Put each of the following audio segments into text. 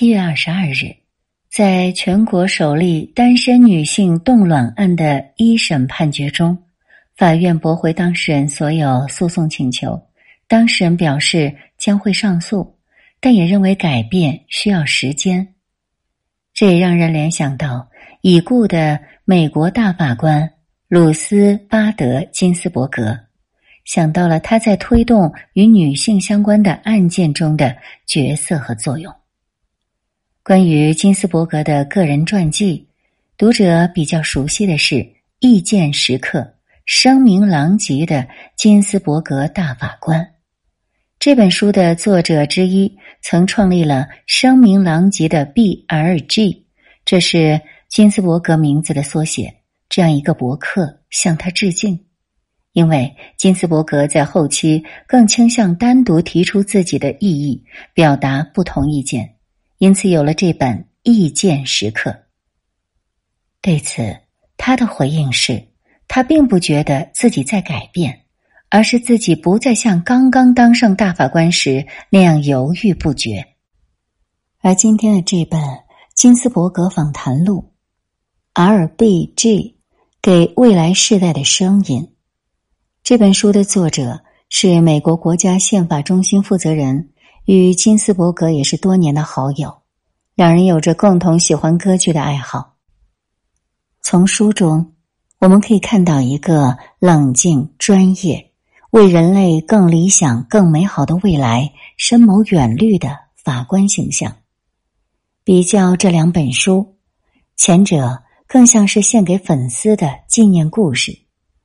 七月二十二日，在全国首例单身女性冻卵案的一审判决中，法院驳回当事人所有诉讼请求。当事人表示将会上诉，但也认为改变需要时间。这也让人联想到已故的美国大法官鲁斯巴德金斯伯格，想到了他在推动与女性相关的案件中的角色和作用。关于金斯伯格的个人传记，读者比较熟悉的是《意见时刻》，声名狼藉的金斯伯格大法官。这本书的作者之一曾创立了声名狼藉的 B.R.G，这是金斯伯格名字的缩写。这样一个博客向他致敬，因为金斯伯格在后期更倾向单独提出自己的意义，表达不同意见。因此，有了这本《意见时刻》。对此，他的回应是：他并不觉得自己在改变，而是自己不再像刚刚当上大法官时那样犹豫不决。而今天的这本《金斯伯格访谈录》（R.B.G. 给未来世代的声音）这本书的作者是美国国家宪法中心负责人。与金斯伯格也是多年的好友，两人有着共同喜欢歌剧的爱好。从书中我们可以看到一个冷静、专业、为人类更理想、更美好的未来深谋远虑的法官形象。比较这两本书，前者更像是献给粉丝的纪念故事，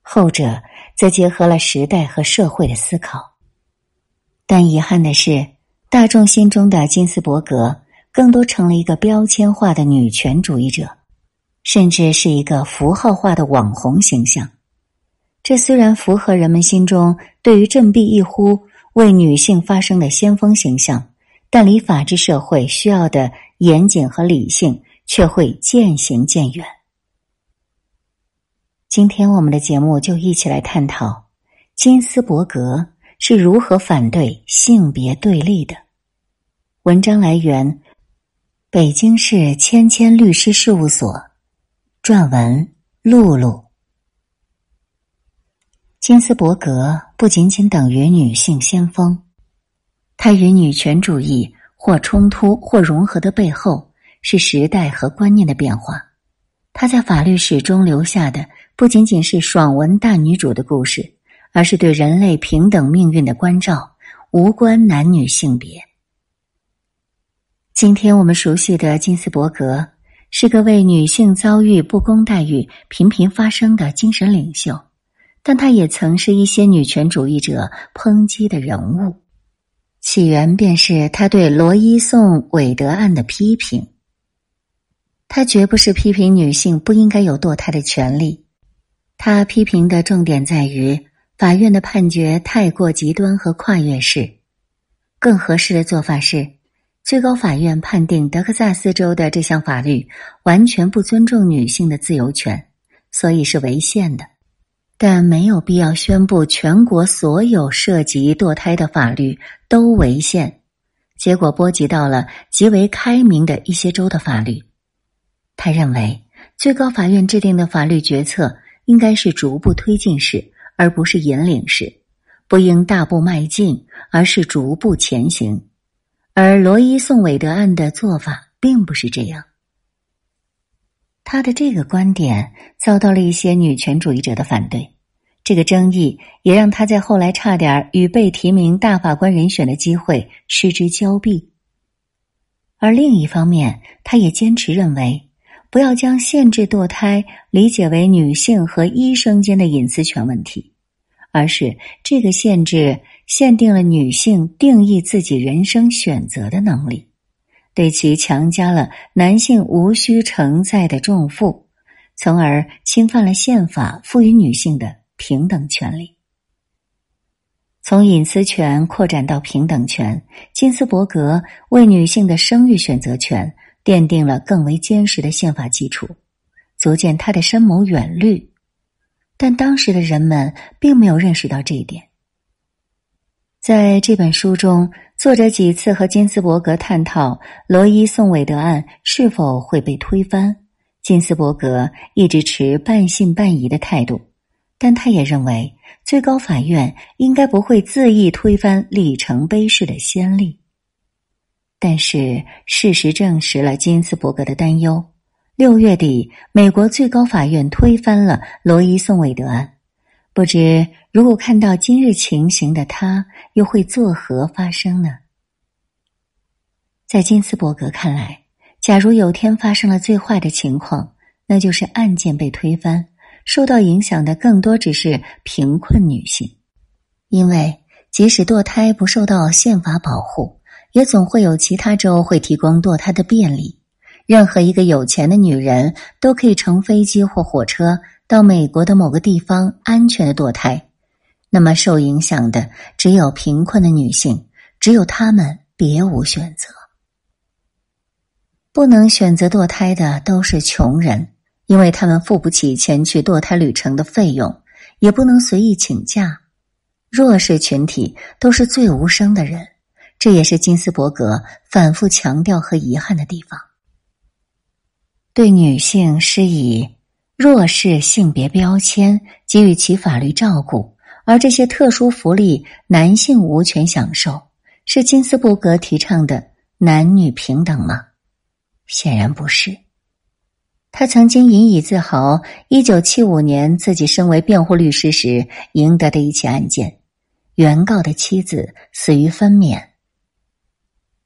后者则结合了时代和社会的思考。但遗憾的是。大众心中的金斯伯格，更多成了一个标签化的女权主义者，甚至是一个符号化的网红形象。这虽然符合人们心中对于振臂一呼为女性发声的先锋形象，但离法治社会需要的严谨和理性却会渐行渐远。今天我们的节目就一起来探讨金斯伯格。是如何反对性别对立的？文章来源：北京市千千律师事务所，撰文：露露。金斯伯格不仅仅等于女性先锋，她与女权主义或冲突或融合的背后，是时代和观念的变化。她在法律史中留下的不仅仅是爽文大女主的故事。而是对人类平等命运的关照，无关男女性别。今天我们熟悉的金斯伯格是个为女性遭遇不公待遇频频发声的精神领袖，但他也曾是一些女权主义者抨击的人物。起源便是他对罗伊宋韦德案的批评。他绝不是批评女性不应该有堕胎的权利，他批评的重点在于。法院的判决太过极端和跨越式，更合适的做法是，最高法院判定德克萨斯州的这项法律完全不尊重女性的自由权，所以是违宪的。但没有必要宣布全国所有涉及堕胎的法律都违宪，结果波及到了极为开明的一些州的法律。他认为，最高法院制定的法律决策应该是逐步推进式。而不是引领式，不应大步迈进，而是逐步前行。而罗伊宋韦德案的做法并不是这样。他的这个观点遭到了一些女权主义者的反对，这个争议也让他在后来差点与被提名大法官人选的机会失之交臂。而另一方面，他也坚持认为。不要将限制堕胎理解为女性和医生间的隐私权问题，而是这个限制限定了女性定义自己人生选择的能力，对其强加了男性无需承载的重负，从而侵犯了宪法赋予女性的平等权利。从隐私权扩展到平等权，金斯伯格为女性的生育选择权。奠定了更为坚实的宪法基础，足见他的深谋远虑。但当时的人们并没有认识到这一点。在这本书中，作者几次和金斯伯格探讨罗伊宋韦德案是否会被推翻。金斯伯格一直持半信半疑的态度，但他也认为最高法院应该不会恣意推翻里程碑式的先例。但是事实证实了金斯伯格的担忧。六月底，美国最高法院推翻了罗伊宋韦德案。不知如果看到今日情形的他，又会作何发生呢？在金斯伯格看来，假如有天发生了最坏的情况，那就是案件被推翻，受到影响的更多只是贫困女性，因为即使堕胎不受到宪法保护，也总会有其他州会提供堕胎的便利。任何一个有钱的女人都可以乘飞机或火车。到美国的某个地方安全的堕胎，那么受影响的只有贫困的女性，只有她们别无选择。不能选择堕胎的都是穷人，因为他们付不起前去堕胎旅程的费用，也不能随意请假。弱势群体都是最无声的人，这也是金斯伯格反复强调和遗憾的地方。对女性施以。弱势性别标签给予其法律照顾，而这些特殊福利男性无权享受，是金斯伯格提倡的男女平等吗？显然不是。他曾经引以自豪，一九七五年自己身为辩护律师时赢得的一起案件，原告的妻子死于分娩，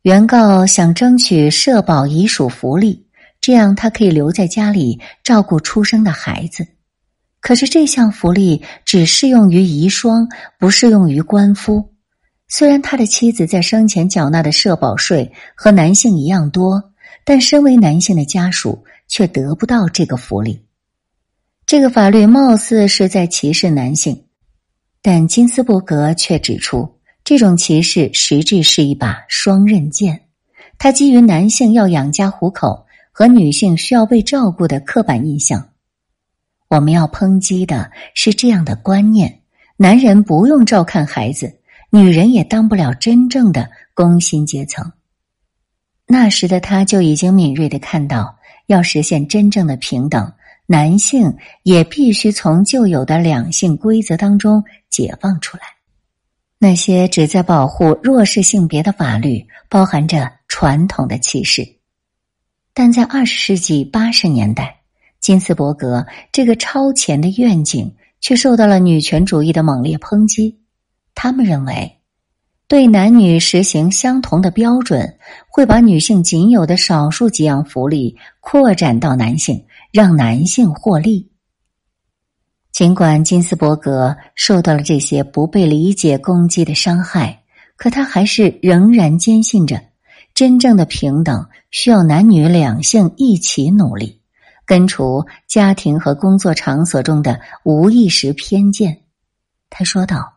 原告想争取社保遗属福利。这样，他可以留在家里照顾出生的孩子。可是，这项福利只适用于遗孀，不适用于官夫。虽然他的妻子在生前缴纳的社保税和男性一样多，但身为男性的家属却得不到这个福利。这个法律貌似是在歧视男性，但金斯伯格却指出，这种歧视实质是一把双刃剑。它基于男性要养家糊口。和女性需要被照顾的刻板印象，我们要抨击的是这样的观念：男人不用照看孩子，女人也当不了真正的工薪阶层。那时的他就已经敏锐的看到，要实现真正的平等，男性也必须从旧有的两性规则当中解放出来。那些旨在保护弱势性别的法律，包含着传统的歧视。但在二十世纪八十年代，金斯伯格这个超前的愿景却受到了女权主义的猛烈抨击。他们认为，对男女实行相同的标准，会把女性仅有的少数几样福利扩展到男性，让男性获利。尽管金斯伯格受到了这些不被理解攻击的伤害，可他还是仍然坚信着。真正的平等需要男女两性一起努力，根除家庭和工作场所中的无意识偏见。他说道：“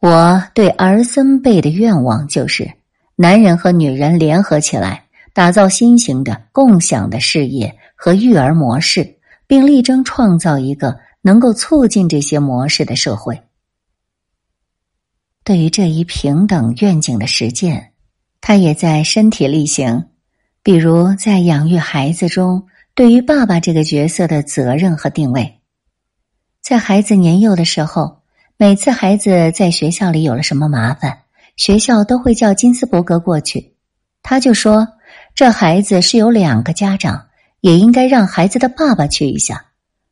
我对儿孙辈的愿望就是，男人和女人联合起来，打造新型的共享的事业和育儿模式，并力争创造一个能够促进这些模式的社会。”对于这一平等愿景的实践。他也在身体力行，比如在养育孩子中，对于爸爸这个角色的责任和定位。在孩子年幼的时候，每次孩子在学校里有了什么麻烦，学校都会叫金斯伯格过去。他就说：“这孩子是有两个家长，也应该让孩子的爸爸去一下。”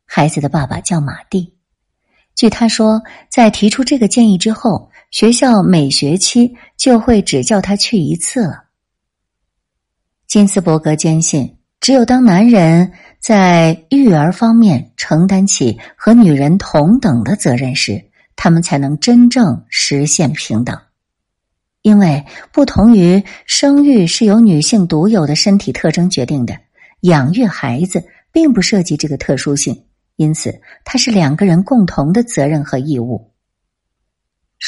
孩子的爸爸叫马蒂。据他说，在提出这个建议之后。学校每学期就会只叫他去一次了。金斯伯格坚信，只有当男人在育儿方面承担起和女人同等的责任时，他们才能真正实现平等。因为不同于生育是由女性独有的身体特征决定的，养育孩子并不涉及这个特殊性，因此它是两个人共同的责任和义务。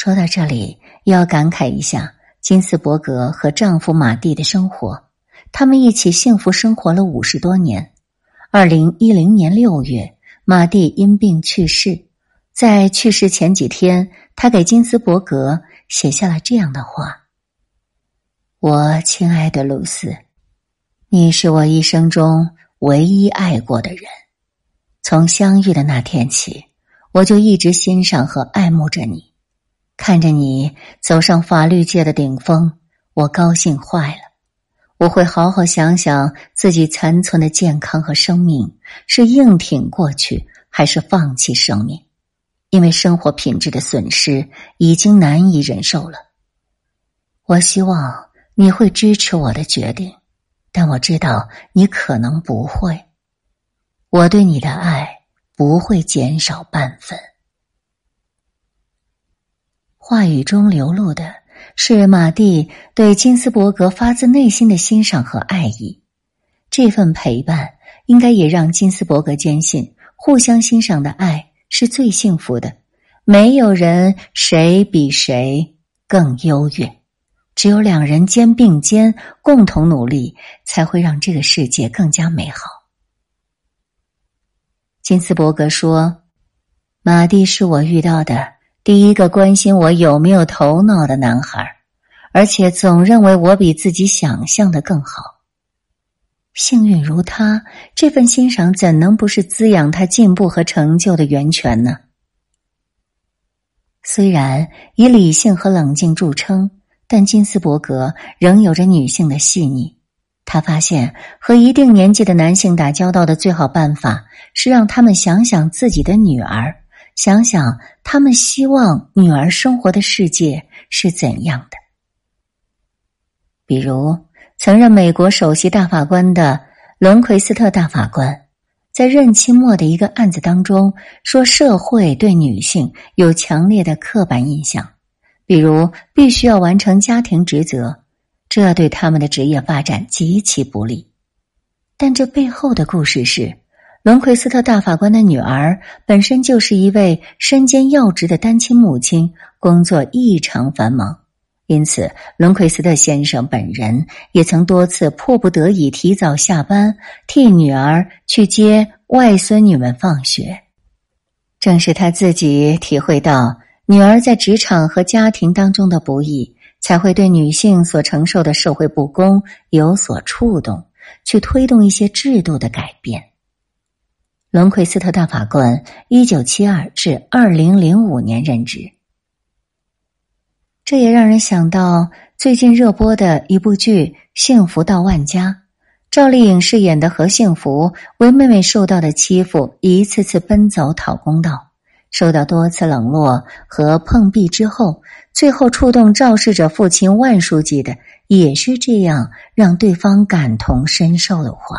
说到这里，要感慨一下金斯伯格和丈夫马蒂的生活。他们一起幸福生活了五十多年。二零一零年六月，马蒂因病去世。在去世前几天，他给金斯伯格写下了这样的话：“我亲爱的露丝，你是我一生中唯一爱过的人。从相遇的那天起，我就一直欣赏和爱慕着你。看着你走上法律界的顶峰，我高兴坏了。我会好好想想自己残存的健康和生命，是硬挺过去，还是放弃生命。”因为生活品质的损失已经难以忍受了，我希望你会支持我的决定，但我知道你可能不会。我对你的爱不会减少半分。话语中流露的是马蒂对金斯伯格发自内心的欣赏和爱意，这份陪伴应该也让金斯伯格坚信，互相欣赏的爱。是最幸福的，没有人谁比谁更优越，只有两人肩并肩共同努力，才会让这个世界更加美好。金斯伯格说：“马蒂是我遇到的第一个关心我有没有头脑的男孩，而且总认为我比自己想象的更好。幸运如他，这份欣赏怎能不是滋养他进步和成就的源泉呢？虽然以理性和冷静著称，但金斯伯格仍有着女性的细腻。他发现，和一定年纪的男性打交道的最好办法是让他们想想自己的女儿，想想他们希望女儿生活的世界是怎样的，比如。曾任美国首席大法官的伦奎斯特大法官，在任期末的一个案子当中说，社会对女性有强烈的刻板印象，比如必须要完成家庭职责，这对他们的职业发展极其不利。但这背后的故事是，伦奎斯特大法官的女儿本身就是一位身兼要职的单亲母亲，工作异常繁忙。因此，伦奎斯特先生本人也曾多次迫不得已提早下班，替女儿去接外孙女们放学。正是他自己体会到女儿在职场和家庭当中的不易，才会对女性所承受的社会不公有所触动，去推动一些制度的改变。伦奎斯特大法官一九七二至二零零五年任职。这也让人想到最近热播的一部剧《幸福到万家》，赵丽颖饰演的何幸福为妹妹受到的欺负，一次次奔走讨公道，受到多次冷落和碰壁之后，最后触动肇事者父亲万书记的，也是这样让对方感同身受的话。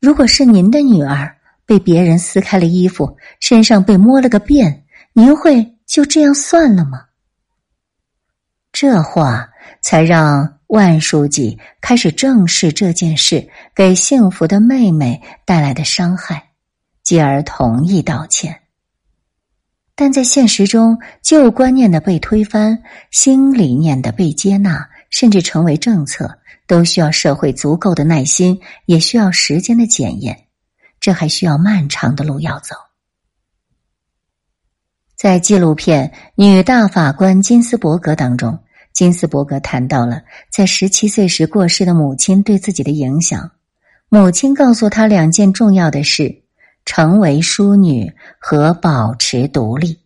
如果是您的女儿被别人撕开了衣服，身上被摸了个遍，您会就这样算了吗？这话才让万书记开始正视这件事给幸福的妹妹带来的伤害，继而同意道歉。但在现实中，旧观念的被推翻，新理念的被接纳，甚至成为政策，都需要社会足够的耐心，也需要时间的检验。这还需要漫长的路要走。在纪录片《女大法官金斯伯格》当中。金斯伯格谈到了在十七岁时过世的母亲对自己的影响。母亲告诉他两件重要的事：成为淑女和保持独立。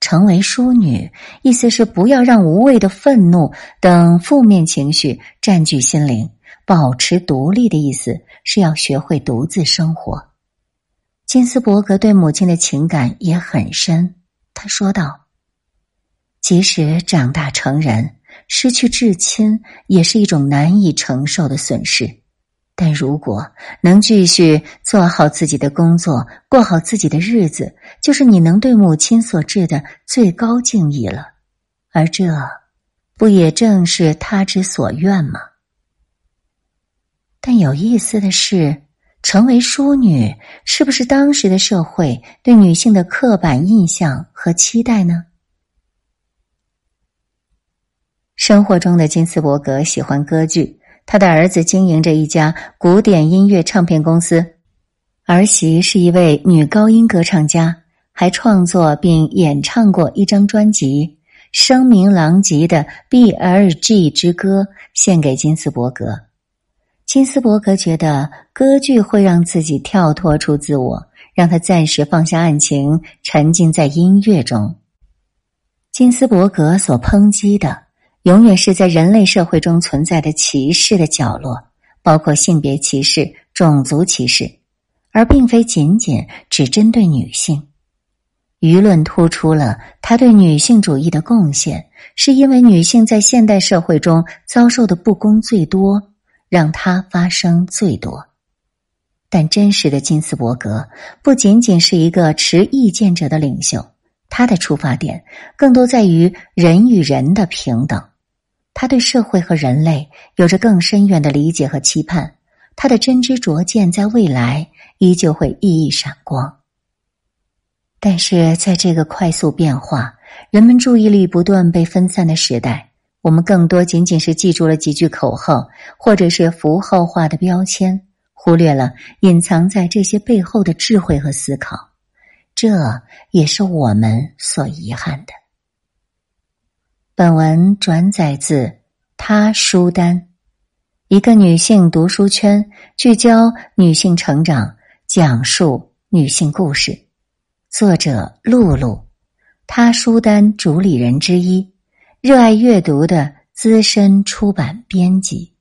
成为淑女，意思是不要让无谓的愤怒等负面情绪占据心灵；保持独立的意思是要学会独自生活。金斯伯格对母亲的情感也很深，他说道。即使长大成人，失去至亲也是一种难以承受的损失。但如果能继续做好自己的工作，过好自己的日子，就是你能对母亲所致的最高敬意了。而这，不也正是他之所愿吗？但有意思的是，成为淑女，是不是当时的社会对女性的刻板印象和期待呢？生活中的金斯伯格喜欢歌剧，他的儿子经营着一家古典音乐唱片公司，儿媳是一位女高音歌唱家，还创作并演唱过一张专辑，声名狼藉的《B.L.G 之歌》献给金斯伯格。金斯伯格觉得歌剧会让自己跳脱出自我，让他暂时放下案情，沉浸在音乐中。金斯伯格所抨击的，永远是在人类社会中存在的歧视的角落，包括性别歧视、种族歧视，而并非仅仅只针对女性。舆论突出了他对女性主义的贡献，是因为女性在现代社会中遭受的不公最多。让他发声最多，但真实的金斯伯格不仅仅是一个持意见者的领袖，他的出发点更多在于人与人的平等。他对社会和人类有着更深远的理解和期盼，他的真知灼见在未来依旧会熠熠闪光。但是在这个快速变化、人们注意力不断被分散的时代。我们更多仅仅是记住了几句口号，或者是符号化的标签，忽略了隐藏在这些背后的智慧和思考。这也是我们所遗憾的。本文转载自他书单，一个女性读书圈，聚焦女性成长，讲述女性故事。作者露露，他书单主理人之一。热爱阅读的资深出版编辑。